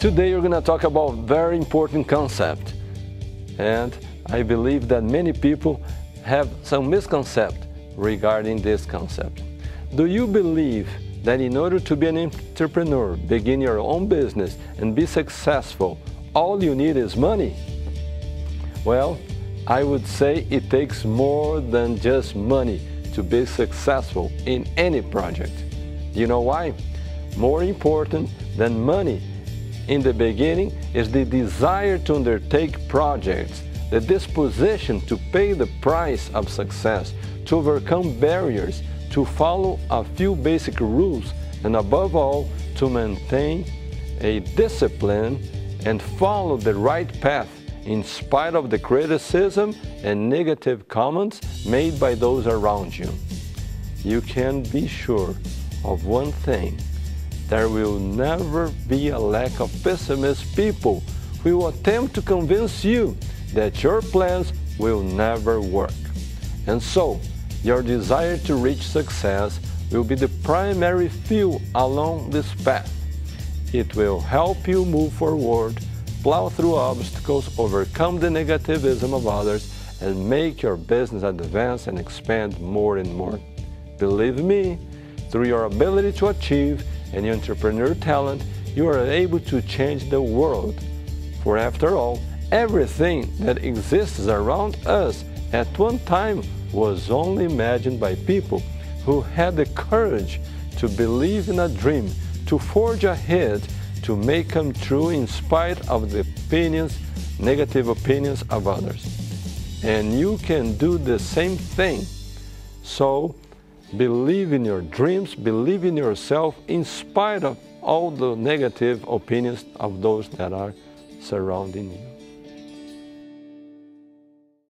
Today we're going to talk about very important concept. And I believe that many people have some misconception regarding this concept. Do you believe that in order to be an entrepreneur, begin your own business and be successful, all you need is money? Well, I would say it takes more than just money to be successful in any project. You know why? More important than money in the beginning is the desire to undertake projects, the disposition to pay the price of success, to overcome barriers, to follow a few basic rules, and above all, to maintain a discipline and follow the right path in spite of the criticism and negative comments made by those around you. You can be sure of one thing there will never be a lack of pessimist people who will attempt to convince you that your plans will never work. And so, your desire to reach success will be the primary fuel along this path. It will help you move forward, plow through obstacles, overcome the negativism of others, and make your business advance and expand more and more. Believe me, through your ability to achieve, and your entrepreneur talent, you are able to change the world. For after all, everything that exists around us at one time was only imagined by people who had the courage to believe in a dream, to forge ahead, to make come true in spite of the opinions, negative opinions of others. And you can do the same thing. So, Believe in your dreams, believe in yourself in spite of all the negative opinions of those that are surrounding you.